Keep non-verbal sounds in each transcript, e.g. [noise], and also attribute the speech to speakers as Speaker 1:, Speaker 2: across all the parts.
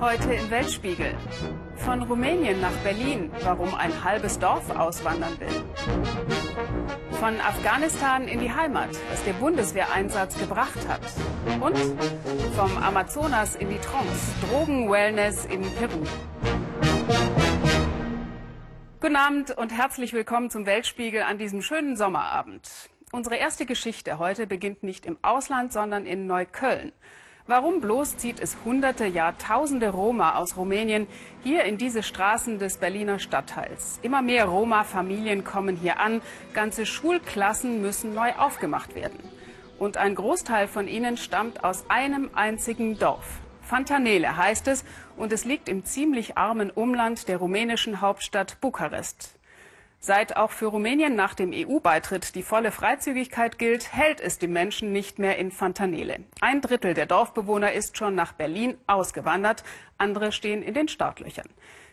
Speaker 1: Heute im Weltspiegel. Von Rumänien nach Berlin, warum ein halbes Dorf auswandern will. Von Afghanistan in die Heimat, was der Bundeswehreinsatz gebracht hat. Und vom Amazonas in die Trance, Drogen-Wellness in Peru. Guten Abend und herzlich willkommen zum Weltspiegel an diesem schönen Sommerabend. Unsere erste Geschichte heute beginnt nicht im Ausland, sondern in Neukölln. Warum bloß zieht es hunderte, Jahrtausende Roma aus Rumänien hier in diese Straßen des Berliner Stadtteils? Immer mehr Roma-Familien kommen hier an, ganze Schulklassen müssen neu aufgemacht werden. Und ein Großteil von ihnen stammt aus einem einzigen Dorf. Fantanele heißt es und es liegt im ziemlich armen Umland der rumänischen Hauptstadt Bukarest. Seit auch für Rumänien nach dem EU-Beitritt die volle Freizügigkeit gilt, hält es die Menschen nicht mehr in Fantanele. Ein Drittel der Dorfbewohner ist schon nach Berlin ausgewandert, andere stehen in den Startlöchern.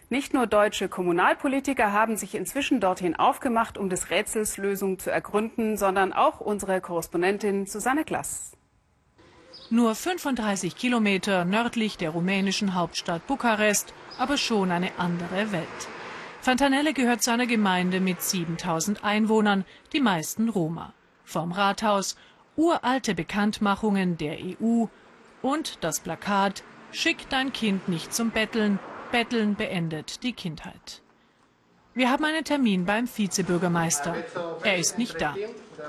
Speaker 1: Nicht nur deutsche Kommunalpolitiker haben sich inzwischen dorthin aufgemacht, um des Rätsels Lösung zu ergründen, sondern auch unsere Korrespondentin Susanne Glass.
Speaker 2: Nur 35 Kilometer nördlich der rumänischen Hauptstadt Bukarest, aber schon eine andere Welt. Fantanelle gehört zu einer Gemeinde mit 7000 Einwohnern, die meisten Roma. Vom Rathaus uralte Bekanntmachungen der EU und das Plakat Schick dein Kind nicht zum Betteln, Betteln beendet die Kindheit. Wir haben einen Termin beim Vizebürgermeister. Er ist nicht da.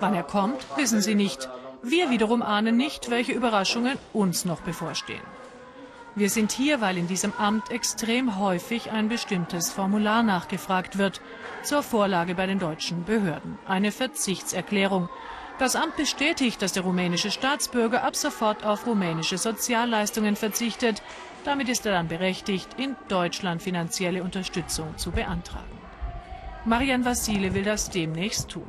Speaker 2: Wann er kommt, wissen Sie nicht. Wir wiederum ahnen nicht, welche Überraschungen uns noch bevorstehen. Wir sind hier, weil in diesem Amt extrem häufig ein bestimmtes Formular nachgefragt wird, zur Vorlage bei den deutschen Behörden. Eine Verzichtserklärung. Das Amt bestätigt, dass der rumänische Staatsbürger ab sofort auf rumänische Sozialleistungen verzichtet. Damit ist er dann berechtigt, in Deutschland finanzielle Unterstützung zu beantragen. Marian Vassile will das demnächst tun.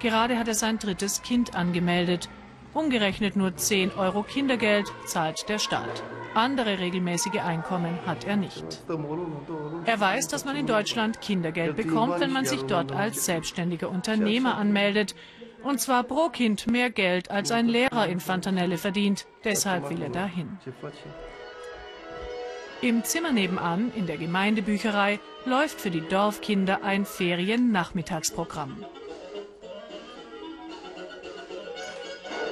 Speaker 2: Gerade hat er sein drittes Kind angemeldet. Umgerechnet nur 10 Euro Kindergeld zahlt der Staat. Andere regelmäßige Einkommen hat er nicht. Er weiß, dass man in Deutschland Kindergeld bekommt, wenn man sich dort als selbstständiger Unternehmer anmeldet. Und zwar pro Kind mehr Geld, als ein Lehrer in Fantanelle verdient. Deshalb will er dahin. Im Zimmer nebenan, in der Gemeindebücherei, läuft für die Dorfkinder ein Feriennachmittagsprogramm.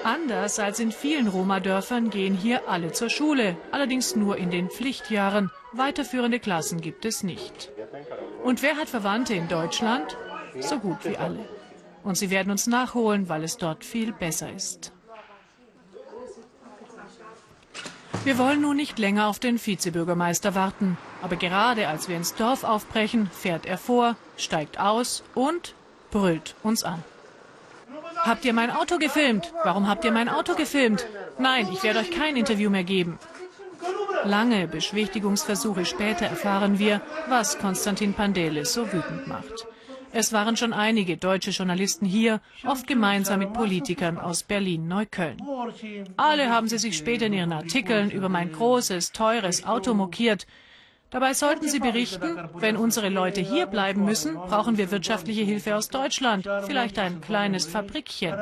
Speaker 2: Anders als in vielen Roma-Dörfern gehen hier alle zur Schule, allerdings nur in den Pflichtjahren. Weiterführende Klassen gibt es nicht. Und wer hat Verwandte in Deutschland? So gut wie alle. Und sie werden uns nachholen, weil es dort viel besser ist. Wir wollen nun nicht länger auf den Vizebürgermeister warten. Aber gerade als wir ins Dorf aufbrechen, fährt er vor, steigt aus und brüllt uns an. Habt ihr mein Auto gefilmt? Warum habt ihr mein Auto gefilmt? Nein, ich werde euch kein Interview mehr geben. Lange Beschwichtigungsversuche später erfahren wir, was Konstantin Pandelis so wütend macht. Es waren schon einige deutsche Journalisten hier, oft gemeinsam mit Politikern aus Berlin-Neukölln. Alle haben sie sich später in ihren Artikeln über mein großes, teures Auto mokiert. Dabei sollten Sie berichten, wenn unsere Leute hier bleiben müssen, brauchen wir wirtschaftliche Hilfe aus Deutschland, vielleicht ein kleines Fabrikchen.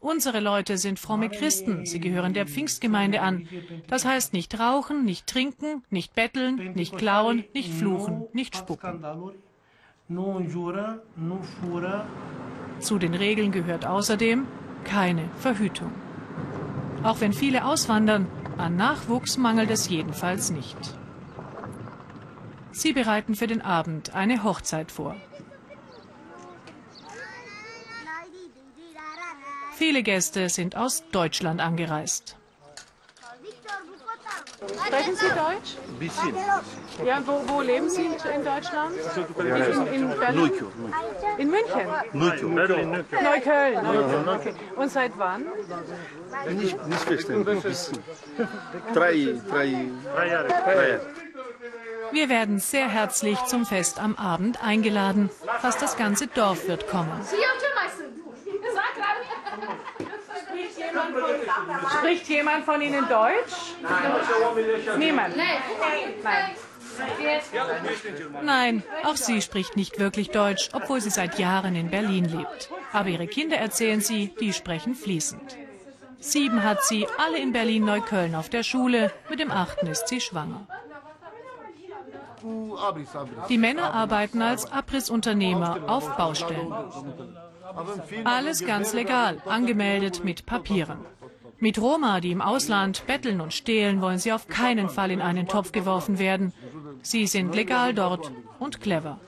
Speaker 2: Unsere Leute sind fromme Christen, sie gehören der Pfingstgemeinde an. Das heißt nicht rauchen, nicht trinken, nicht betteln, nicht klauen, nicht fluchen, nicht spucken. Zu den Regeln gehört außerdem keine Verhütung. Auch wenn viele auswandern, an Nachwuchs mangelt es jedenfalls nicht. Sie bereiten für den Abend eine Hochzeit vor. Viele Gäste sind aus Deutschland angereist.
Speaker 3: Sprechen Sie Deutsch?
Speaker 4: Ein bisschen.
Speaker 3: Ja, wo, wo leben Sie in Deutschland? In, in Berlin? In München?
Speaker 4: Neukölln.
Speaker 3: Neukölln. Okay. Und seit wann?
Speaker 4: Nicht, nicht verstanden. Ein bisschen. Drei, drei, drei Jahre. Drei Jahre.
Speaker 2: Wir werden sehr herzlich zum Fest am Abend eingeladen. Fast das ganze Dorf wird kommen.
Speaker 3: Spricht jemand von Ihnen Deutsch? Niemand? Nein.
Speaker 2: Nein, auch sie spricht nicht wirklich Deutsch, obwohl sie seit Jahren in Berlin lebt. Aber ihre Kinder erzählen sie, die sprechen fließend. Sieben hat sie, alle in Berlin-Neukölln auf der Schule. Mit dem achten ist sie schwanger. Die Männer arbeiten als Abrissunternehmer auf Baustellen. Alles ganz legal, angemeldet mit Papieren. Mit Roma, die im Ausland betteln und stehlen, wollen sie auf keinen Fall in einen Topf geworfen werden. Sie sind legal dort und clever.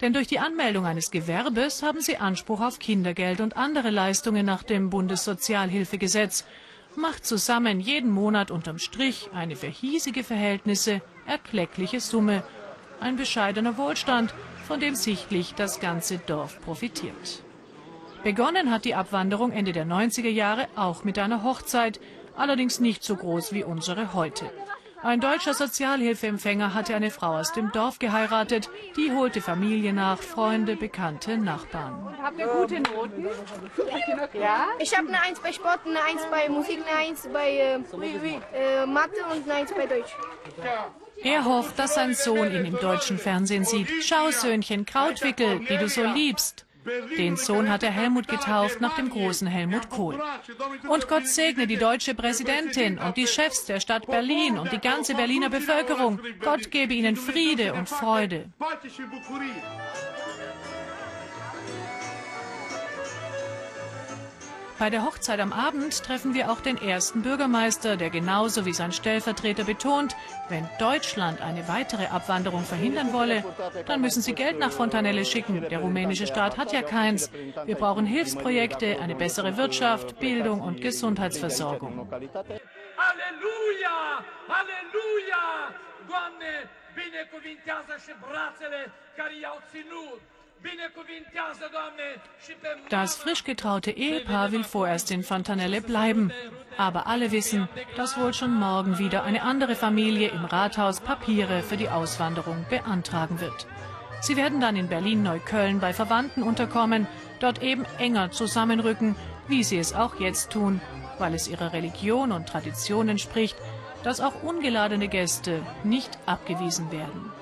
Speaker 2: Denn durch die Anmeldung eines Gewerbes haben sie Anspruch auf Kindergeld und andere Leistungen nach dem Bundessozialhilfegesetz. Macht zusammen jeden Monat unterm Strich eine für hiesige Verhältnisse erkleckliche Summe. Ein bescheidener Wohlstand, von dem sichtlich das ganze Dorf profitiert. Begonnen hat die Abwanderung Ende der 90er Jahre auch mit einer Hochzeit, allerdings nicht so groß wie unsere heute. Ein deutscher Sozialhilfeempfänger hatte eine Frau aus dem Dorf geheiratet. Die holte Familie nach, Freunde, Bekannte, Nachbarn.
Speaker 3: Habt ihr gute Noten?
Speaker 5: Ja? Ich habe eine Eins bei Sport, eine Eins bei Musik, eine Eins bei äh, äh, Mathe und eine Eins bei Deutsch.
Speaker 2: Er hofft, dass sein Sohn ihn im deutschen Fernsehen sieht. Schau, Söhnchen, Krautwickel, die du so liebst. Den Sohn hat er Helmut getauft nach dem großen Helmut Kohl. Und Gott segne die deutsche Präsidentin und die Chefs der Stadt Berlin und die ganze Berliner Bevölkerung. Gott gebe ihnen Friede und Freude. Bei der Hochzeit am Abend treffen wir auch den ersten Bürgermeister, der genauso wie sein Stellvertreter betont, wenn Deutschland eine weitere Abwanderung verhindern wolle, dann müssen sie Geld nach Fontanelle schicken. Der rumänische Staat hat ja keins. Wir brauchen Hilfsprojekte, eine bessere Wirtschaft, Bildung und Gesundheitsversorgung.
Speaker 6: Halleluja! Halleluja! Doamne, binecuvintează și brațele care i-au ținut.
Speaker 2: Das frisch getraute Ehepaar will vorerst in Fontanelle bleiben. Aber alle wissen, dass wohl schon morgen wieder eine andere Familie im Rathaus Papiere für die Auswanderung beantragen wird. Sie werden dann in Berlin-Neukölln bei Verwandten unterkommen, dort eben enger zusammenrücken, wie sie es auch jetzt tun, weil es ihrer Religion und Tradition entspricht, dass auch ungeladene Gäste nicht abgewiesen werden.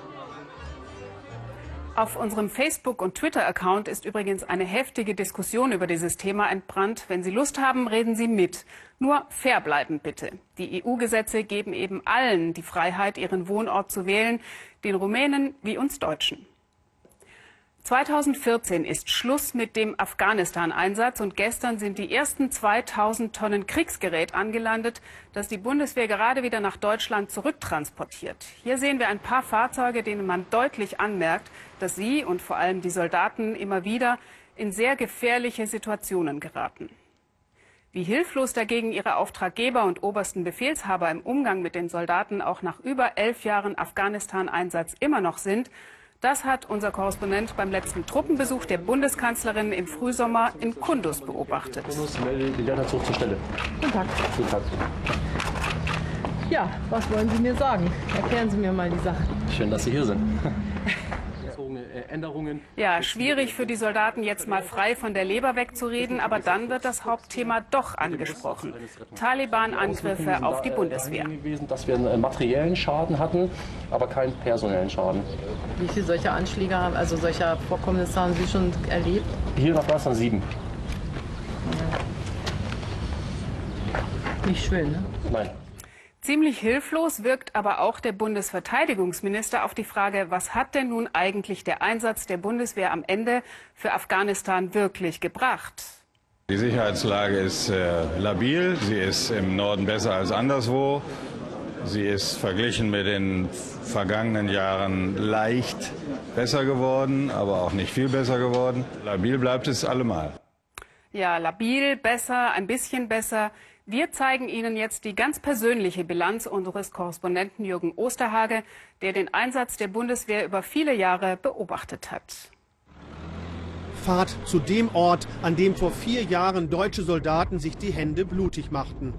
Speaker 1: Auf unserem Facebook- und Twitter-Account ist übrigens eine heftige Diskussion über dieses Thema entbrannt. Wenn Sie Lust haben, reden Sie mit. Nur fair bleiben bitte. Die EU-Gesetze geben eben allen die Freiheit, ihren Wohnort zu wählen, den Rumänen wie uns Deutschen. 2014 ist Schluss mit dem Afghanistan-Einsatz und gestern sind die ersten 2000 Tonnen Kriegsgerät angelandet, das die Bundeswehr gerade wieder nach Deutschland zurücktransportiert. Hier sehen wir ein paar Fahrzeuge, denen man deutlich anmerkt, dass sie und vor allem die Soldaten immer wieder in sehr gefährliche Situationen geraten. Wie hilflos dagegen ihre Auftraggeber und obersten Befehlshaber im Umgang mit den Soldaten auch nach über elf Jahren Afghanistan-Einsatz immer noch sind, das hat unser Korrespondent beim letzten Truppenbesuch der Bundeskanzlerin im Frühsommer in Kundus beobachtet.
Speaker 7: Kundus die Landherzog zur Stelle.
Speaker 3: Guten Tag.
Speaker 7: Guten Tag.
Speaker 3: Ja, was wollen Sie mir sagen? Erklären Sie mir mal die Sache.
Speaker 7: Schön, dass Sie hier sind. [laughs] Änderungen.
Speaker 1: Ja, schwierig für die Soldaten jetzt mal frei von der Leber wegzureden, aber dann wird das Hauptthema doch angesprochen. Taliban-Angriffe auf die Bundeswehr.
Speaker 7: Gewesen, dass wir einen materiellen Schaden hatten, aber keinen personellen Schaden.
Speaker 3: Wie viele solcher Anschläge, haben, also solcher Vorkommnisse haben Sie schon erlebt?
Speaker 7: Hier in Afghanistan sieben.
Speaker 3: Nicht schön, ne?
Speaker 7: Nein.
Speaker 1: Ziemlich hilflos wirkt aber auch der Bundesverteidigungsminister auf die Frage, was hat denn nun eigentlich der Einsatz der Bundeswehr am Ende für Afghanistan wirklich gebracht?
Speaker 8: Die Sicherheitslage ist äh, labil, sie ist im Norden besser als anderswo. Sie ist verglichen mit den vergangenen Jahren leicht besser geworden, aber auch nicht viel besser geworden. Labil bleibt es allemal.
Speaker 1: Ja, labil, besser, ein bisschen besser. Wir zeigen Ihnen jetzt die ganz persönliche Bilanz unseres Korrespondenten Jürgen Osterhage, der den Einsatz der Bundeswehr über viele Jahre beobachtet hat.
Speaker 9: Fahrt zu dem Ort, an dem vor vier Jahren deutsche Soldaten sich die Hände blutig machten.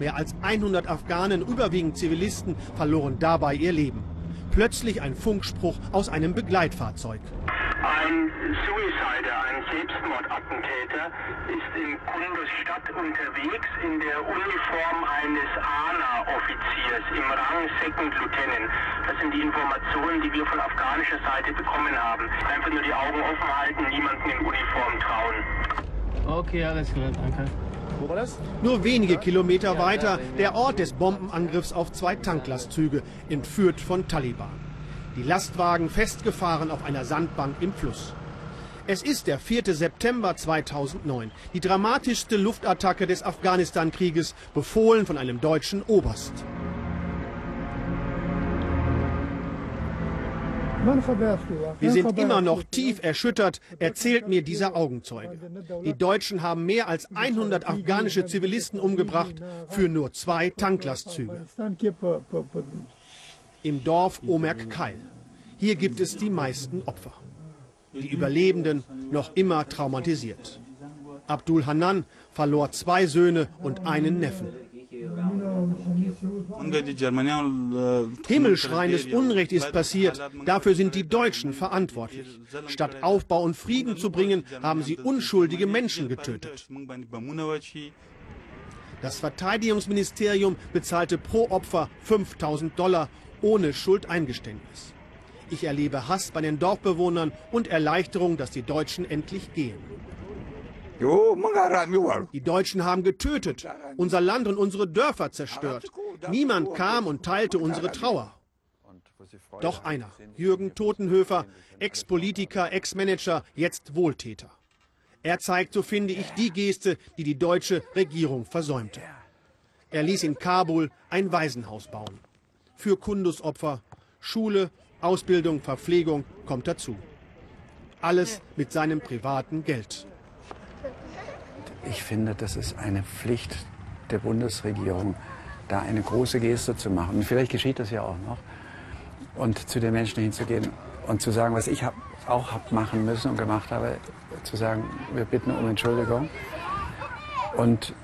Speaker 9: Mehr als 100 Afghanen, überwiegend Zivilisten, verloren dabei ihr Leben. Plötzlich ein Funkspruch aus einem Begleitfahrzeug.
Speaker 10: Ein Suicider, ein Selbstmordattentäter, ist in Kunduz Stadt unterwegs in der Uniform eines ANA-Offiziers im Rang Second Lieutenant. Das sind die Informationen, die wir von afghanischer Seite bekommen haben. Einfach nur die Augen offen halten, niemanden in Uniform trauen.
Speaker 11: Okay, alles klar, danke.
Speaker 9: Nur wenige Kilometer weiter der Ort des Bombenangriffs auf zwei Tanklastzüge, entführt von Taliban. Die Lastwagen festgefahren auf einer Sandbank im Fluss. Es ist der 4. September 2009, die dramatischste Luftattacke des Afghanistan-Krieges, befohlen von einem deutschen Oberst. Wir sind immer noch tief erschüttert, erzählt mir dieser Augenzeuge. Die Deutschen haben mehr als 100 afghanische Zivilisten umgebracht für nur zwei Tanklastzüge. Im Dorf Omerk Keil. Hier gibt es die meisten Opfer. Die Überlebenden noch immer traumatisiert. Abdul Hanan verlor zwei Söhne und einen Neffen. Himmelschreiendes Unrecht ist passiert. Dafür sind die Deutschen verantwortlich. Statt Aufbau und Frieden zu bringen, haben sie unschuldige Menschen getötet. Das Verteidigungsministerium bezahlte pro Opfer 5000 Dollar ohne Schuldeingeständnis. Ich erlebe Hass bei den Dorfbewohnern und Erleichterung, dass die Deutschen endlich gehen. Die Deutschen haben getötet, unser Land und unsere Dörfer zerstört. Niemand kam und teilte unsere Trauer. Doch einer, Jürgen Totenhöfer, Ex-Politiker, Ex-Manager, jetzt Wohltäter. Er zeigt, so finde ich, die Geste, die die deutsche Regierung versäumte. Er ließ in Kabul ein Waisenhaus bauen. Für Kundusopfer, Schule, Ausbildung, Verpflegung kommt dazu. Alles mit seinem privaten Geld.
Speaker 11: Ich finde, das ist eine Pflicht der Bundesregierung, da eine große Geste zu machen. Und vielleicht geschieht das ja auch noch. Und zu den Menschen hinzugehen und zu sagen, was ich hab, auch habe machen müssen und gemacht habe, zu sagen, wir bitten um Entschuldigung. Und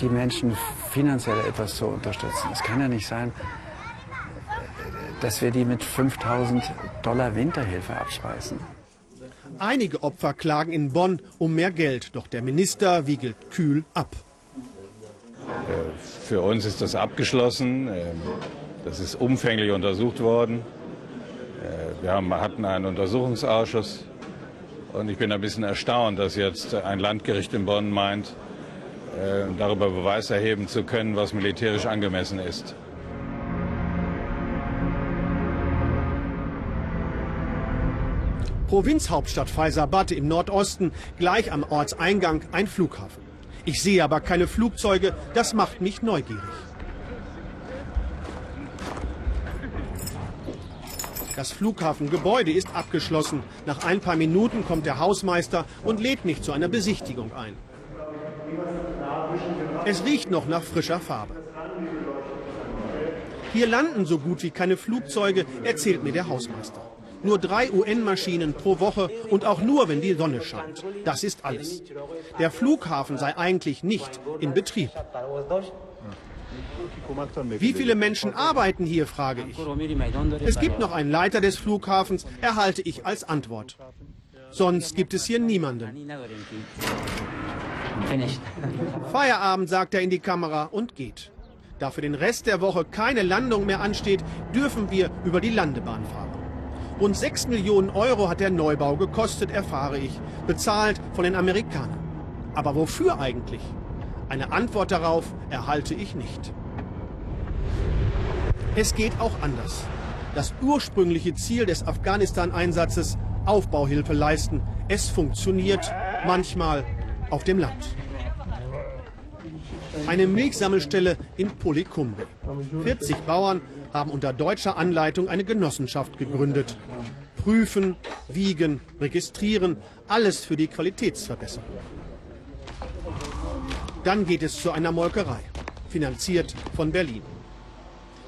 Speaker 11: die Menschen finanziell etwas zu unterstützen. Es kann ja nicht sein, dass wir die mit 5000 Dollar Winterhilfe abspeisen.
Speaker 9: Einige Opfer klagen in Bonn um mehr Geld, doch der Minister wiegelt kühl ab.
Speaker 8: Für uns ist das abgeschlossen. Das ist umfänglich untersucht worden. Wir haben, hatten einen Untersuchungsausschuss und ich bin ein bisschen erstaunt, dass jetzt ein Landgericht in Bonn meint, darüber Beweis erheben zu können, was militärisch angemessen ist.
Speaker 9: Provinzhauptstadt Faisabad im Nordosten, gleich am Ortseingang ein Flughafen. Ich sehe aber keine Flugzeuge, das macht mich neugierig. Das Flughafengebäude ist abgeschlossen. Nach ein paar Minuten kommt der Hausmeister und lädt mich zu einer Besichtigung ein. Es riecht noch nach frischer Farbe. Hier landen so gut wie keine Flugzeuge, erzählt mir der Hausmeister. Nur drei UN-Maschinen pro Woche und auch nur, wenn die Sonne scheint. Das ist alles. Der Flughafen sei eigentlich nicht in Betrieb. Wie viele Menschen arbeiten hier, frage ich. Es gibt noch einen Leiter des Flughafens, erhalte ich als Antwort. Sonst gibt es hier niemanden. Feierabend, sagt er in die Kamera und geht. Da für den Rest der Woche keine Landung mehr ansteht, dürfen wir über die Landebahn fahren. Rund 6 Millionen Euro hat der Neubau gekostet, erfahre ich, bezahlt von den Amerikanern. Aber wofür eigentlich? Eine Antwort darauf erhalte ich nicht. Es geht auch anders. Das ursprüngliche Ziel des Afghanistan-Einsatzes, Aufbauhilfe leisten, es funktioniert manchmal auf dem Land. Eine Milchsammelstelle in Polikumbe. 40 Bauern haben unter deutscher Anleitung eine Genossenschaft gegründet. Prüfen, wiegen, registrieren, alles für die Qualitätsverbesserung. Dann geht es zu einer Molkerei, finanziert von Berlin.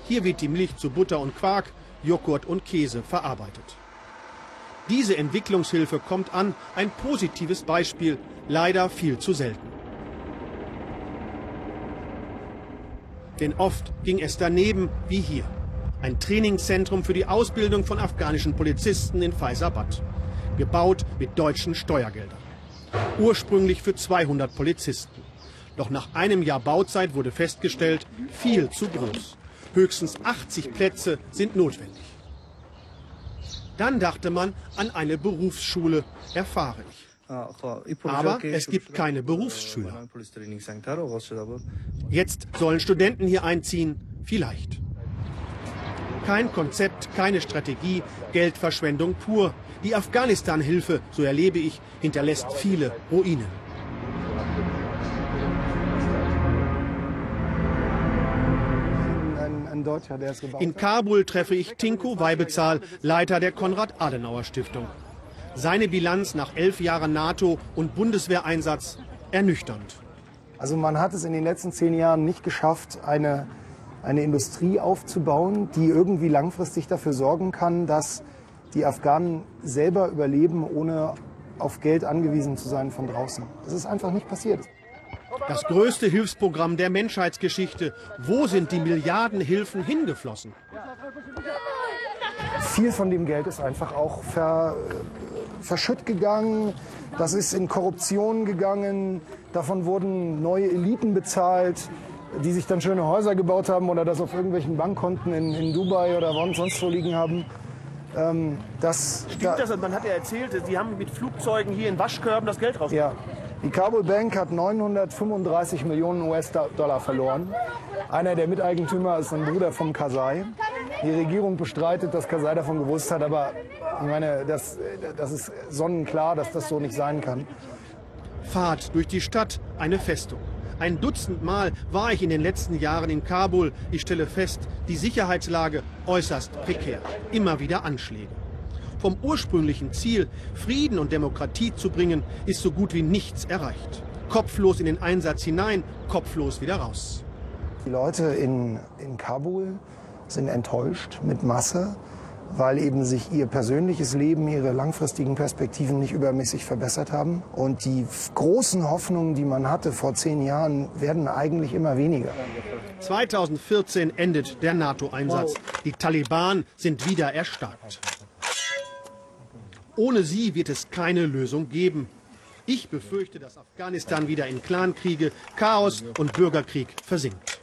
Speaker 9: Hier wird die Milch zu Butter und Quark, Joghurt und Käse verarbeitet. Diese Entwicklungshilfe kommt an, ein positives Beispiel, leider viel zu selten. Denn oft ging es daneben wie hier. Ein Trainingszentrum für die Ausbildung von afghanischen Polizisten in Faisabad. Gebaut mit deutschen Steuergeldern. Ursprünglich für 200 Polizisten. Doch nach einem Jahr Bauzeit wurde festgestellt, viel zu groß. Höchstens 80 Plätze sind notwendig. Dann dachte man an eine Berufsschule, erfahre ich. Aber es gibt keine Berufsschüler. Jetzt sollen Studenten hier einziehen, vielleicht. Kein Konzept, keine Strategie, Geldverschwendung pur. Die Afghanistan-Hilfe, so erlebe ich, hinterlässt viele Ruinen. In Kabul treffe ich Tinko Weibezahl, Leiter der Konrad-Adenauer-Stiftung. Seine Bilanz nach elf Jahren NATO und Bundeswehreinsatz ernüchternd.
Speaker 12: Also man hat es in den letzten zehn Jahren nicht geschafft, eine, eine Industrie aufzubauen, die irgendwie langfristig dafür sorgen kann, dass die Afghanen selber überleben, ohne auf Geld angewiesen zu sein von draußen. Das ist einfach nicht passiert.
Speaker 9: Das größte Hilfsprogramm der Menschheitsgeschichte. Wo sind die Milliardenhilfen hingeflossen?
Speaker 12: Viel von dem Geld ist einfach auch ver, verschütt gegangen. Das ist in Korruption gegangen. Davon wurden neue Eliten bezahlt, die sich dann schöne Häuser gebaut haben oder das auf irgendwelchen Bankkonten in, in Dubai oder sonst wo liegen haben.
Speaker 9: Ähm, das, Stimmt da, das? Man hat ja erzählt, Sie haben mit Flugzeugen hier in Waschkörben das Geld raus.
Speaker 12: Ja. Die Kabul Bank hat 935 Millionen US-Dollar verloren. Einer der Miteigentümer ist ein Bruder vom Kasai. Die Regierung bestreitet, dass Kasai davon gewusst hat, aber ich meine, das, das ist sonnenklar, dass das so nicht sein kann.
Speaker 9: Fahrt durch die Stadt, eine Festung. Ein Dutzend Mal war ich in den letzten Jahren in Kabul. Ich stelle fest, die Sicherheitslage äußerst prekär. Immer wieder Anschläge. Vom ursprünglichen Ziel, Frieden und Demokratie zu bringen, ist so gut wie nichts erreicht. Kopflos in den Einsatz hinein, kopflos wieder raus.
Speaker 12: Die Leute in, in Kabul sind enttäuscht mit Masse weil eben sich ihr persönliches Leben, ihre langfristigen Perspektiven nicht übermäßig verbessert haben. Und die großen Hoffnungen, die man hatte vor zehn Jahren, werden eigentlich immer weniger.
Speaker 9: 2014 endet der NATO-Einsatz. Die Taliban sind wieder erstarkt. Ohne sie wird es keine Lösung geben. Ich befürchte, dass Afghanistan wieder in Clankriege, Chaos und Bürgerkrieg versinkt.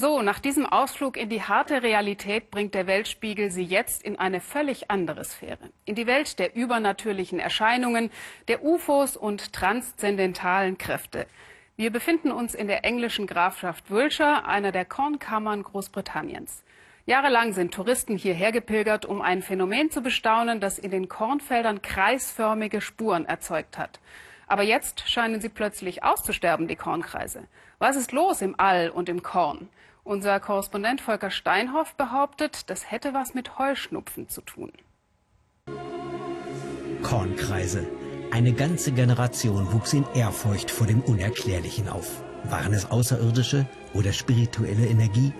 Speaker 1: So, nach diesem Ausflug in die harte Realität bringt der Weltspiegel Sie jetzt in eine völlig andere Sphäre. In die Welt der übernatürlichen Erscheinungen, der UFOs und transzendentalen Kräfte. Wir befinden uns in der englischen Grafschaft Wiltshire, einer der Kornkammern Großbritanniens. Jahrelang sind Touristen hierher gepilgert, um ein Phänomen zu bestaunen, das in den Kornfeldern kreisförmige Spuren erzeugt hat. Aber jetzt scheinen sie plötzlich auszusterben, die Kornkreise. Was ist los im All und im Korn? Unser Korrespondent Volker Steinhoff behauptet, das hätte was mit Heuschnupfen zu tun.
Speaker 13: Kornkreise. Eine ganze Generation wuchs in Ehrfurcht vor dem Unerklärlichen auf. Waren es Außerirdische oder spirituelle Energie?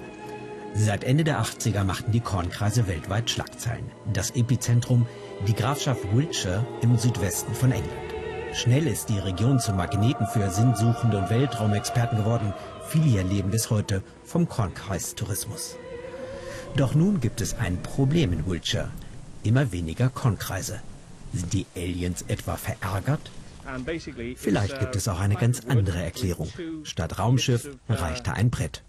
Speaker 13: Seit Ende der 80er machten die Kornkreise weltweit Schlagzeilen. Das Epizentrum, die Grafschaft Wiltshire im Südwesten von England. Schnell ist die Region zum Magneten für Sinnsuchende und Weltraumexperten geworden. Viele hier leben bis heute vom Kornkreistourismus. Doch nun gibt es ein Problem in Wiltshire. Immer weniger Kornkreise. Sind die Aliens etwa verärgert? Vielleicht gibt es auch eine ganz andere Erklärung. Statt Raumschiff reichte ein Brett.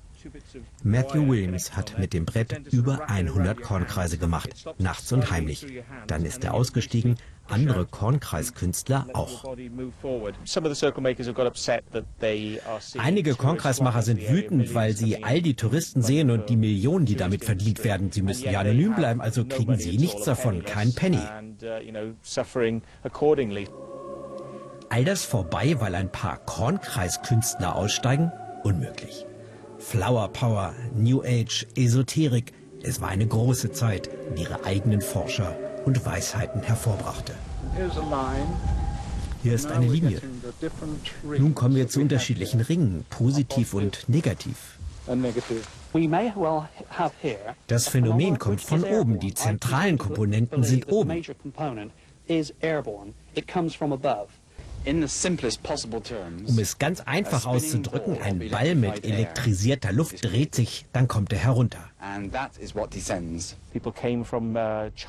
Speaker 13: Matthew Williams hat mit dem Brett über 100 Kornkreise gemacht, nachts und heimlich. Dann ist er ausgestiegen, andere Kornkreiskünstler auch. Einige Kornkreismacher sind wütend, weil sie all die Touristen sehen und die Millionen, die damit verdient werden. Sie müssen ja anonym bleiben, also kriegen sie nichts davon, kein Penny. All das vorbei, weil ein paar Kornkreiskünstler aussteigen? Unmöglich. Flower Power, New Age, Esoterik. Es war eine große Zeit, die ihre eigenen Forscher und Weisheiten hervorbrachte. Hier ist eine Linie. Nun kommen wir zu unterschiedlichen Ringen, positiv und negativ. Das Phänomen kommt von oben, die zentralen Komponenten sind oben. Um es ganz einfach auszudrücken, ein Ball mit elektrisierter Luft dreht sich, dann kommt er herunter. Uh,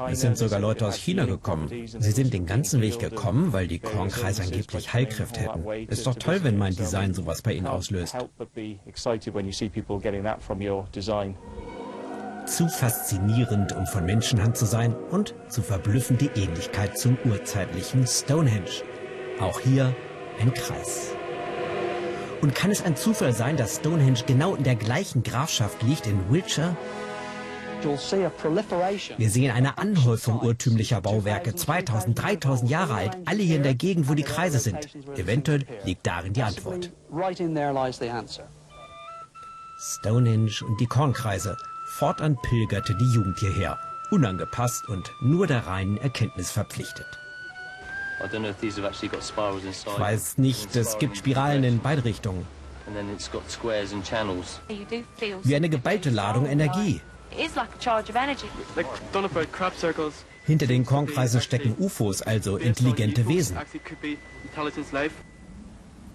Speaker 13: es sind sogar Leute aus China gekommen. Sie sind den ganzen Weg gekommen, weil die Kornkreise angeblich Heilkräfte hätten. Ist doch toll, wenn mein Design sowas bei Ihnen auslöst. zu faszinierend, um von Menschenhand zu sein und zu verblüffend die Ähnlichkeit zum urzeitlichen Stonehenge. Auch hier ein Kreis. Und kann es ein Zufall sein, dass Stonehenge genau in der gleichen Grafschaft liegt in Wiltshire? Wir sehen eine Anhäufung urtümlicher Bauwerke, 2000, 3000 Jahre alt, alle hier in der Gegend, wo die Kreise sind. Eventuell liegt darin die Antwort. Stonehenge und die Kornkreise. Fortan pilgerte die Jugend hierher, unangepasst und nur der reinen Erkenntnis verpflichtet. Ich weiß nicht, es gibt Spiralen in beide Richtungen. Wie eine geballte Ladung Energie. Hinter den Kornkreisen stecken UFOs, also intelligente Wesen.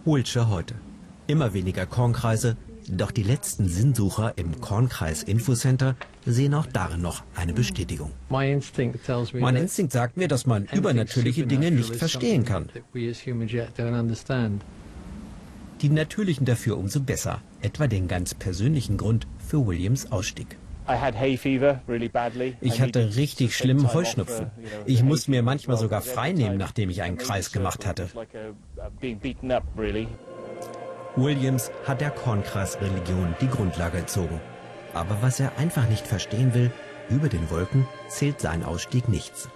Speaker 13: Wiltshire heute. Immer weniger Kornkreise, doch die letzten Sinnsucher im Kornkreis Infocenter sehen auch darin noch eine Bestätigung. Mein Instinkt sagt mir, dass man übernatürliche Dinge nicht verstehen kann. Die natürlichen dafür umso besser, etwa den ganz persönlichen Grund für Williams Ausstieg. Ich hatte richtig schlimmen Heuschnupfen. Ich musste mir manchmal sogar freinehmen, nachdem ich einen Kreis gemacht hatte. Williams hat der Kornkreis-Religion die Grundlage entzogen. Aber was er einfach nicht verstehen will, über den Wolken zählt sein Ausstieg nichts.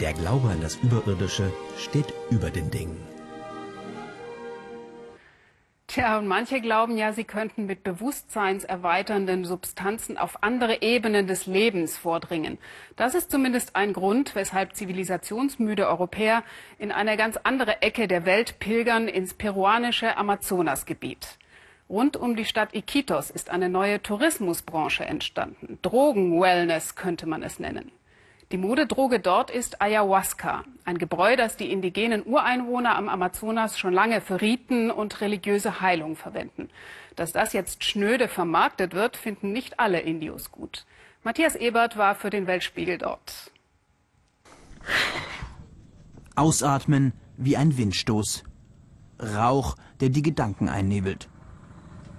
Speaker 13: Der Glaube an das Überirdische steht über den Dingen.
Speaker 1: Tja, und manche glauben ja, sie könnten mit bewusstseinserweiternden Substanzen auf andere Ebenen des Lebens vordringen. Das ist zumindest ein Grund, weshalb zivilisationsmüde Europäer in eine ganz andere Ecke der Welt pilgern ins peruanische Amazonasgebiet. Rund um die Stadt Iquitos ist eine neue Tourismusbranche entstanden. Drogen-Wellness könnte man es nennen. Die Modedroge dort ist Ayahuasca, ein Gebräu, das die indigenen Ureinwohner am Amazonas schon lange für Riten und religiöse Heilung verwenden. Dass das jetzt schnöde vermarktet wird, finden nicht alle Indios gut. Matthias Ebert war für den Weltspiegel dort.
Speaker 14: Ausatmen wie ein Windstoß. Rauch, der die Gedanken einnebelt.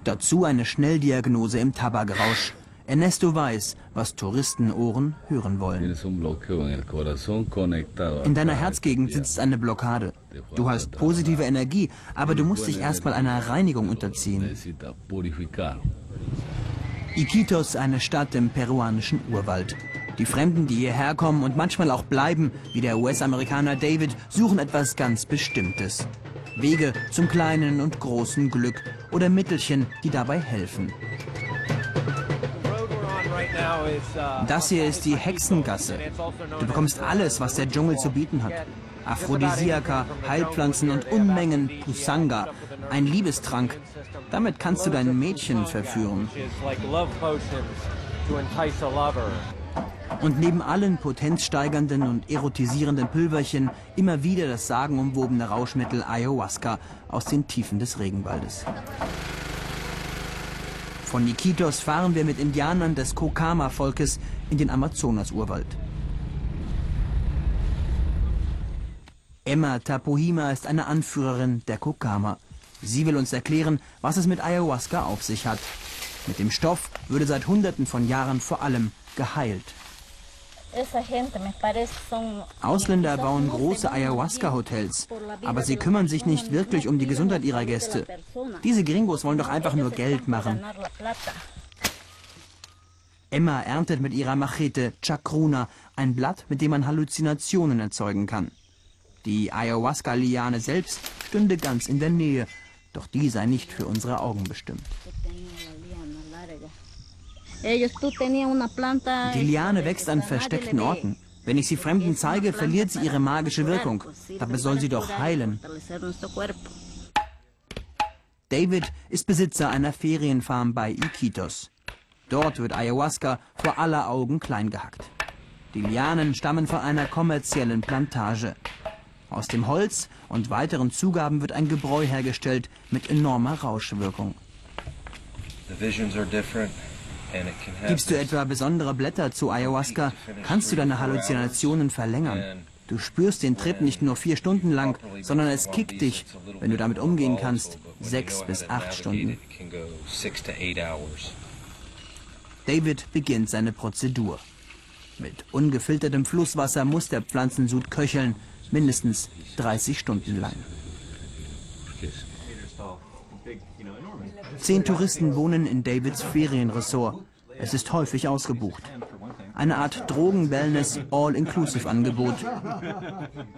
Speaker 14: Dazu eine Schnelldiagnose im Tabakrausch. Ernesto weiß, was Touristenohren hören wollen. In deiner Herzgegend sitzt eine Blockade. Du hast positive Energie, aber du musst dich erstmal einer Reinigung unterziehen. Iquitos, eine Stadt im peruanischen Urwald. Die Fremden, die hierher kommen und manchmal auch bleiben, wie der US-Amerikaner David, suchen etwas ganz Bestimmtes. Wege zum kleinen und großen Glück oder Mittelchen, die dabei helfen. Das hier ist die Hexengasse. Du bekommst alles, was der Dschungel zu bieten hat. Aphrodisiaka, Heilpflanzen und Unmengen Pusanga, ein Liebestrank. Damit kannst du dein Mädchen verführen. Und neben allen potenzsteigernden und erotisierenden Pülverchen immer wieder das sagenumwobene Rauschmittel Ayahuasca aus den Tiefen des Regenwaldes. Von Iquitos fahren wir mit Indianern des Kokama-Volkes in den Amazonas-Urwald. Emma Tapuhima ist eine Anführerin der Kokama. Sie will uns erklären, was es mit Ayahuasca auf sich hat. Mit dem Stoff würde seit Hunderten von Jahren vor allem geheilt. Ausländer bauen große Ayahuasca-Hotels, aber sie kümmern sich nicht wirklich um die Gesundheit ihrer Gäste. Diese Gringos wollen doch einfach nur Geld machen. Emma erntet mit ihrer Machete Chacruna, ein Blatt, mit dem man Halluzinationen erzeugen kann. Die Ayahuasca-Liane selbst stünde ganz in der Nähe, doch die sei nicht für unsere Augen bestimmt. Die Liane wächst an versteckten Orten. Wenn ich sie Fremden zeige, verliert sie ihre magische Wirkung. Dabei soll sie doch heilen. David ist Besitzer einer Ferienfarm bei Iquitos. Dort wird Ayahuasca vor aller Augen klein gehackt. Die Lianen stammen von einer kommerziellen Plantage. Aus dem Holz und weiteren Zugaben wird ein Gebräu hergestellt mit enormer Rauschwirkung. The visions are different. Gibst du etwa besondere Blätter zu Ayahuasca, kannst du deine Halluzinationen verlängern. Du spürst den Trip nicht nur vier Stunden lang, sondern es kickt dich, wenn du damit umgehen kannst, sechs bis acht Stunden. David beginnt seine Prozedur. Mit ungefiltertem Flusswasser muss der Pflanzensud köcheln, mindestens 30 Stunden lang. Zehn Touristen wohnen in Davids Ferienresort. Es ist häufig ausgebucht. Eine Art Drogen-Wellness All-Inclusive-Angebot.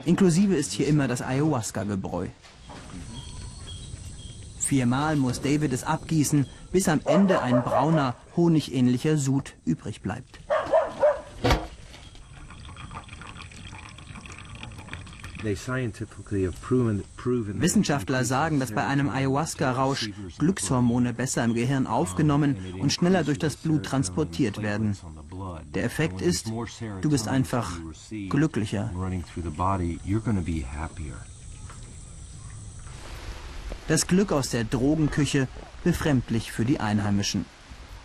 Speaker 14: Inklusive ist hier immer das Ayahuasca-Gebräu. Viermal muss David es abgießen, bis am Ende ein brauner, honigähnlicher Sud übrig bleibt. Wissenschaftler sagen, dass bei einem Ayahuasca-Rausch Glückshormone besser im Gehirn aufgenommen und schneller durch das Blut transportiert werden. Der Effekt ist, du bist einfach glücklicher. Das Glück aus der Drogenküche befremdlich für die Einheimischen.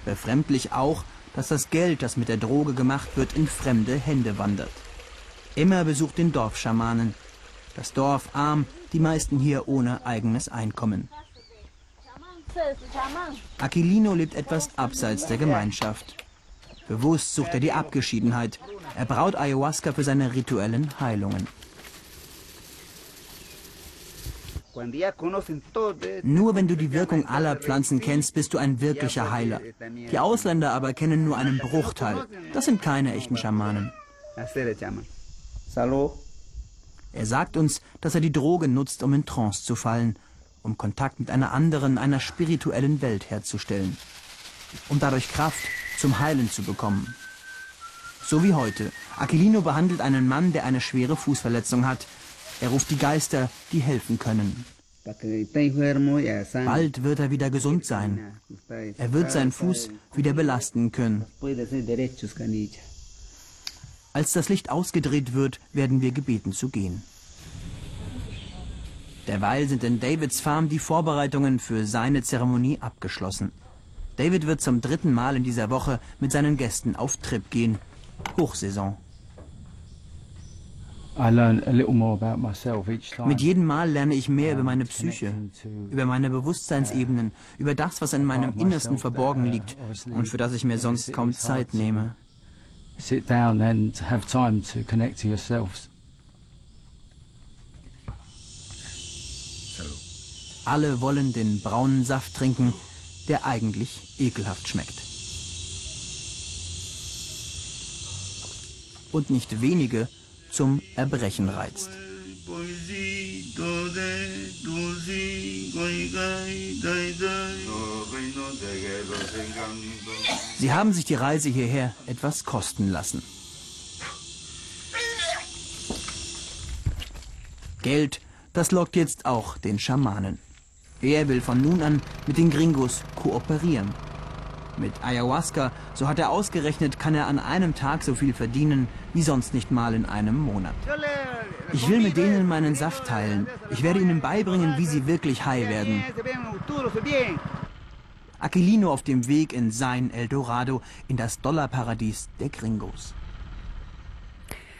Speaker 14: Befremdlich auch, dass das Geld, das mit der Droge gemacht wird, in fremde Hände wandert. Immer besucht den Dorfschamanen. Das Dorf arm, die meisten hier ohne eigenes Einkommen. Aquilino lebt etwas abseits der Gemeinschaft. Bewusst sucht er die Abgeschiedenheit. Er braut Ayahuasca für seine rituellen Heilungen. Nur wenn du die Wirkung aller Pflanzen kennst, bist du ein wirklicher Heiler. Die Ausländer aber kennen nur einen Bruchteil. Das sind keine echten Schamanen. Er sagt uns, dass er die Droge nutzt, um in Trance zu fallen, um Kontakt mit einer anderen, einer spirituellen Welt herzustellen, um dadurch Kraft zum Heilen zu bekommen. So wie heute. Aquilino behandelt einen Mann, der eine schwere Fußverletzung hat. Er ruft die Geister, die helfen können. Bald wird er wieder gesund sein. Er wird seinen Fuß wieder belasten können. Als das Licht ausgedreht wird, werden wir gebeten zu gehen. Derweil sind in Davids Farm die Vorbereitungen für seine Zeremonie abgeschlossen. David wird zum dritten Mal in dieser Woche mit seinen Gästen auf Trip gehen. Hochsaison. Mit jedem Mal lerne ich mehr über meine Psyche, über meine Bewusstseinsebenen, über das, was in meinem Innersten verborgen liegt und für das ich mir sonst kaum Zeit nehme.
Speaker 15: Sit down and have time to connect to yourselves.
Speaker 14: Alle wollen den braunen Saft trinken, der eigentlich ekelhaft schmeckt. Und nicht wenige zum Erbrechen reizt. Sie haben sich die Reise hierher etwas kosten lassen. Geld, das lockt jetzt auch den Schamanen. Er will von nun an mit den Gringos kooperieren. Mit Ayahuasca, so hat er ausgerechnet, kann er an einem Tag so viel verdienen wie sonst nicht mal in einem Monat. Ich will mit denen meinen Saft teilen. Ich werde ihnen beibringen, wie sie wirklich high werden. Aquilino auf dem Weg in sein Eldorado, in das Dollarparadies der Gringos.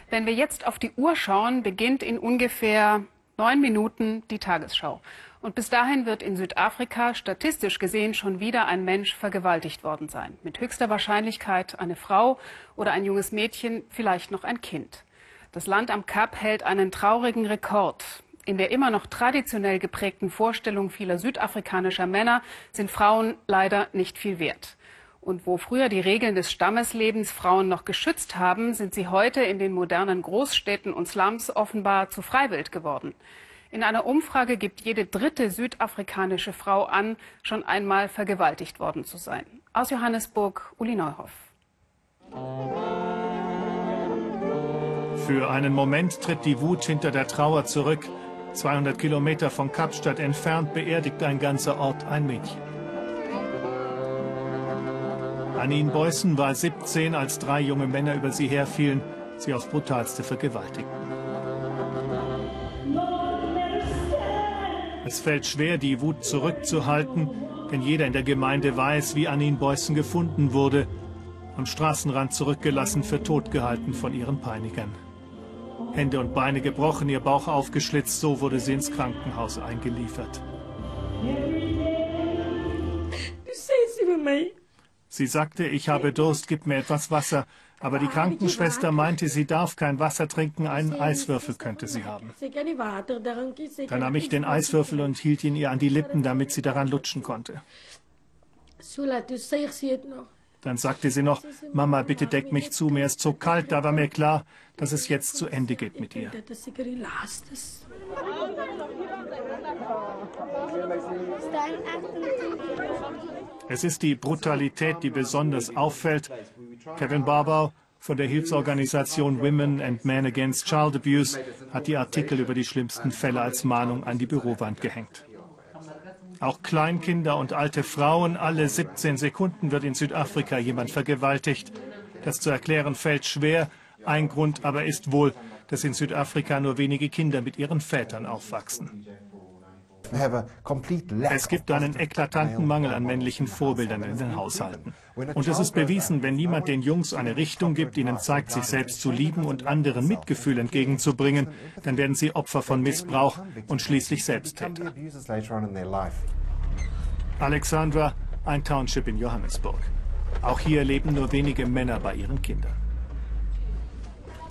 Speaker 1: Wenn wir jetzt auf die Uhr schauen, beginnt in ungefähr neun Minuten die Tagesschau. Und bis dahin wird in Südafrika statistisch gesehen schon wieder ein Mensch vergewaltigt worden sein. Mit höchster Wahrscheinlichkeit eine Frau oder ein junges Mädchen, vielleicht noch ein Kind. Das Land am Kap hält einen traurigen Rekord. In der immer noch traditionell geprägten Vorstellung vieler südafrikanischer Männer sind Frauen leider nicht viel wert. Und wo früher die Regeln des Stammeslebens Frauen noch geschützt haben, sind sie heute in den modernen Großstädten und Slums offenbar zu Freiwild geworden. In einer Umfrage gibt jede dritte südafrikanische Frau an, schon einmal vergewaltigt worden zu sein. Aus Johannesburg, Uli Neuhoff.
Speaker 16: Für einen Moment tritt die Wut hinter der Trauer zurück. 200 Kilometer von Kapstadt entfernt beerdigt ein ganzer Ort ein Mädchen. Anine Beußen war 17, als drei junge Männer über sie herfielen, sie aufs brutalste vergewaltigten. Es fällt schwer, die Wut zurückzuhalten, denn jeder in der Gemeinde weiß, wie Anine Beußen gefunden wurde, am Straßenrand zurückgelassen, für tot gehalten von ihren Peinigern. Hände und Beine gebrochen, ihr Bauch aufgeschlitzt, so wurde sie ins Krankenhaus eingeliefert. Sie sagte, ich habe Durst, gib mir etwas Wasser. Aber die Krankenschwester meinte, sie darf kein Wasser trinken, einen Eiswürfel könnte sie haben. Da nahm ich den Eiswürfel und hielt ihn ihr an die Lippen, damit sie daran lutschen konnte. Dann sagte sie noch, Mama, bitte deck mich zu, mir ist so kalt. Da war mir klar, dass es jetzt zu Ende geht mit ihr. Es ist die Brutalität, die besonders auffällt. Kevin Barbour von der Hilfsorganisation Women and Men Against Child Abuse hat die Artikel über die schlimmsten Fälle als Mahnung an die Bürowand gehängt. Auch Kleinkinder und alte Frauen, alle 17 Sekunden wird in Südafrika jemand vergewaltigt. Das zu erklären fällt schwer. Ein Grund aber ist wohl, dass in Südafrika nur wenige Kinder mit ihren Vätern aufwachsen. Es gibt einen eklatanten Mangel an männlichen Vorbildern in den Haushalten. Und es ist bewiesen, wenn niemand den Jungs eine Richtung gibt, ihnen zeigt, sich selbst zu lieben und anderen Mitgefühl entgegenzubringen, dann werden sie Opfer von Missbrauch und schließlich Selbsttäter. Alexandra, ein Township in Johannesburg. Auch hier leben nur wenige Männer bei ihren Kindern.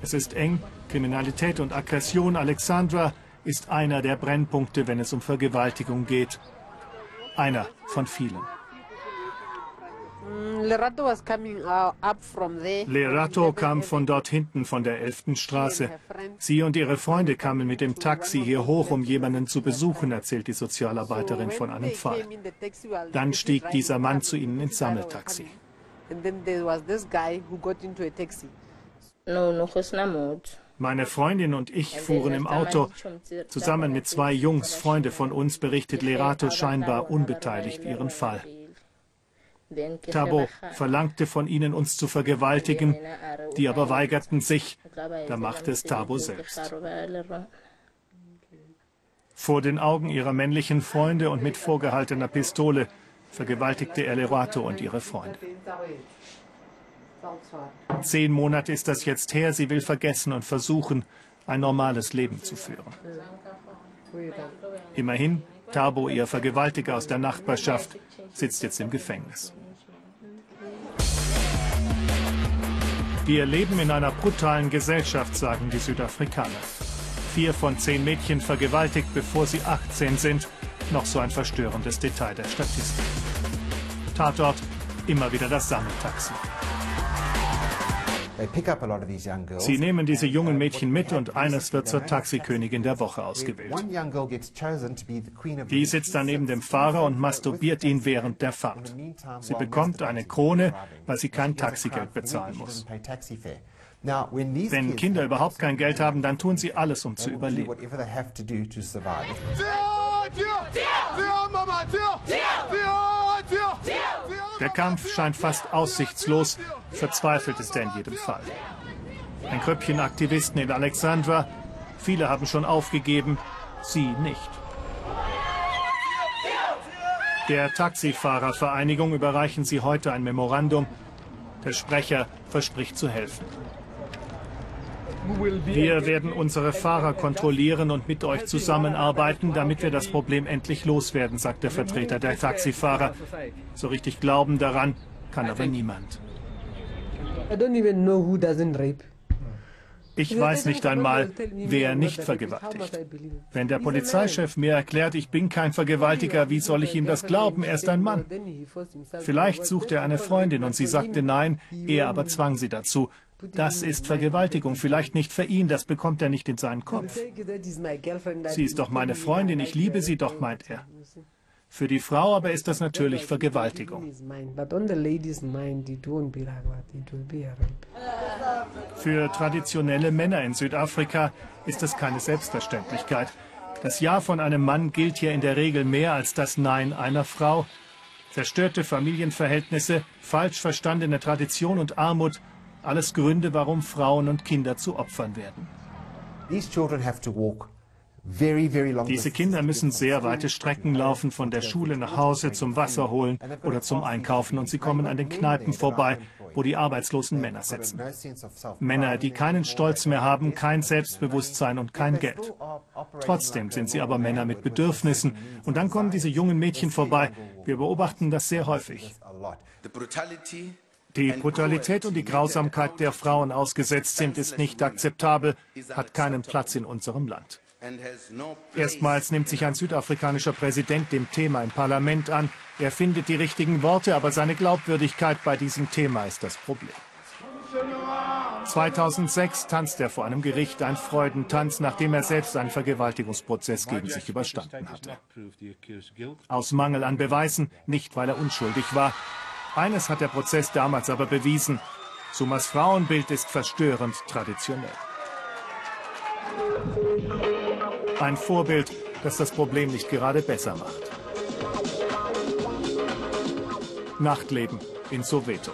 Speaker 16: Es ist eng, Kriminalität und Aggression. Alexandra ist einer der Brennpunkte, wenn es um Vergewaltigung geht. Einer von vielen.
Speaker 17: Mm, uh,
Speaker 16: Lerato kam von dort hinten, von der 11. Straße. Sie und ihre Freunde kamen mit dem Taxi hier hoch, um jemanden zu besuchen, erzählt die Sozialarbeiterin von einem Fall. Dann stieg dieser Mann zu ihnen ins Sammeltaxi.
Speaker 17: No, no,
Speaker 16: meine Freundin und ich fuhren im Auto. Zusammen mit zwei Jungs, Freunde von uns, berichtet Lerato scheinbar unbeteiligt ihren Fall. Tabo verlangte von ihnen, uns zu vergewaltigen, die aber weigerten sich. Da machte es Tabo selbst. Vor den Augen ihrer männlichen Freunde und mit vorgehaltener Pistole vergewaltigte er Lerato und ihre Freunde. Zehn Monate ist das jetzt her. Sie will vergessen und versuchen, ein normales Leben zu führen. Immerhin, Tabo, ihr Vergewaltiger aus der Nachbarschaft, sitzt jetzt im Gefängnis. Wir leben in einer brutalen Gesellschaft, sagen die Südafrikaner. Vier von zehn Mädchen vergewaltigt, bevor sie 18 sind. Noch so ein verstörendes Detail der Statistik. Tatort, immer wieder das Sammeltaxi. Sie nehmen diese jungen Mädchen mit und eines wird zur Taxikönigin der Woche ausgewählt. Die sitzt dann neben dem Fahrer und masturbiert ihn während der Fahrt. Sie bekommt eine Krone, weil sie kein Taxigeld bezahlen muss. Wenn Kinder überhaupt kein Geld haben, dann tun sie alles, um zu überleben. Der Kampf scheint fast aussichtslos, verzweifelt ist er in jedem Fall. Ein Kröppchen Aktivisten in Alexandra, viele haben schon aufgegeben, sie nicht. Der Taxifahrervereinigung überreichen sie heute ein Memorandum. Der Sprecher verspricht zu helfen. Wir werden unsere Fahrer kontrollieren und mit euch zusammenarbeiten, damit wir das Problem endlich loswerden, sagt der Vertreter der Taxifahrer. So richtig glauben daran kann aber niemand. Ich weiß nicht einmal, wer nicht vergewaltigt. Wenn der Polizeichef mir erklärt, ich bin kein Vergewaltiger, wie soll ich ihm das glauben? Er ist ein Mann. Vielleicht sucht er eine Freundin und sie sagte nein, er aber zwang sie dazu. Das ist Vergewaltigung, vielleicht nicht für ihn, das bekommt er nicht in seinen Kopf. Sie ist doch meine Freundin, ich liebe sie doch, meint er. Für die Frau aber ist das natürlich Vergewaltigung. Für traditionelle Männer in Südafrika ist das keine Selbstverständlichkeit. Das Ja von einem Mann gilt hier in der Regel mehr als das Nein einer Frau. Zerstörte Familienverhältnisse, falsch verstandene Tradition und Armut alles Gründe, warum Frauen und Kinder zu Opfern werden. Diese Kinder müssen sehr weite Strecken laufen, von der Schule nach Hause, zum Wasser holen oder zum Einkaufen und sie kommen an den Kneipen vorbei. wo die arbeitslosen Männer sitzen. Männer, die keinen Stolz mehr haben, kein Selbstbewusstsein und kein Geld. Trotzdem sind sie aber Männer mit Bedürfnissen. Und dann kommen diese jungen Mädchen vorbei. Wir beobachten das sehr häufig. Die Brutalität und die Grausamkeit, der Frauen ausgesetzt sind, ist nicht akzeptabel, hat keinen Platz in unserem Land. Erstmals nimmt sich ein südafrikanischer Präsident dem Thema im Parlament an. Er findet die richtigen Worte, aber seine Glaubwürdigkeit bei diesem Thema ist das Problem. 2006 tanzt er vor einem Gericht ein Freudentanz, nachdem er selbst einen Vergewaltigungsprozess gegen sich überstanden hatte. Aus Mangel an Beweisen, nicht weil er unschuldig war. Eines hat der Prozess damals aber bewiesen. Sumas Frauenbild ist verstörend traditionell. Ein Vorbild, das das Problem nicht gerade besser macht. Nachtleben in Soweto.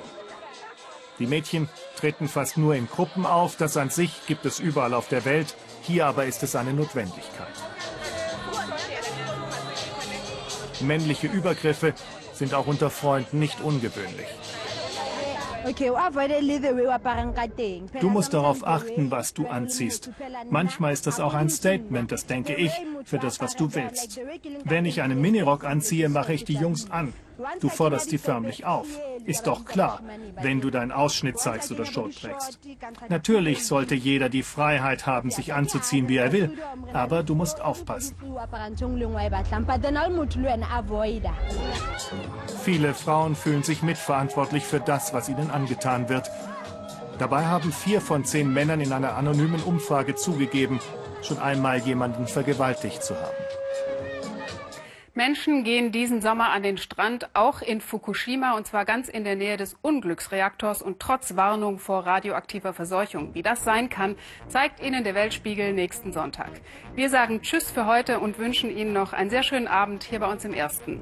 Speaker 16: Die Mädchen treten fast nur in Gruppen auf. Das an sich gibt es überall auf der Welt. Hier aber ist es eine Notwendigkeit. Männliche Übergriffe sind auch unter Freunden nicht ungewöhnlich. Du musst darauf achten, was du anziehst. Manchmal ist das auch ein Statement, das denke ich, für das, was du willst. Wenn ich einen Minirock anziehe, mache ich die Jungs an. Du forderst sie förmlich auf. Ist doch klar, wenn du deinen Ausschnitt zeigst oder Show trägst. Natürlich sollte jeder die Freiheit haben, sich anzuziehen, wie er will, aber du musst aufpassen. Viele Frauen fühlen sich mitverantwortlich für das, was ihnen angetan wird. Dabei haben vier von zehn Männern in einer anonymen Umfrage zugegeben, schon einmal jemanden vergewaltigt zu haben.
Speaker 1: Menschen gehen diesen Sommer an den Strand, auch in Fukushima, und zwar ganz in der Nähe des Unglücksreaktors und trotz Warnung vor radioaktiver Verseuchung. Wie das sein kann, zeigt Ihnen der Weltspiegel nächsten Sonntag. Wir sagen Tschüss für heute und wünschen Ihnen noch einen sehr schönen Abend hier bei uns im Ersten.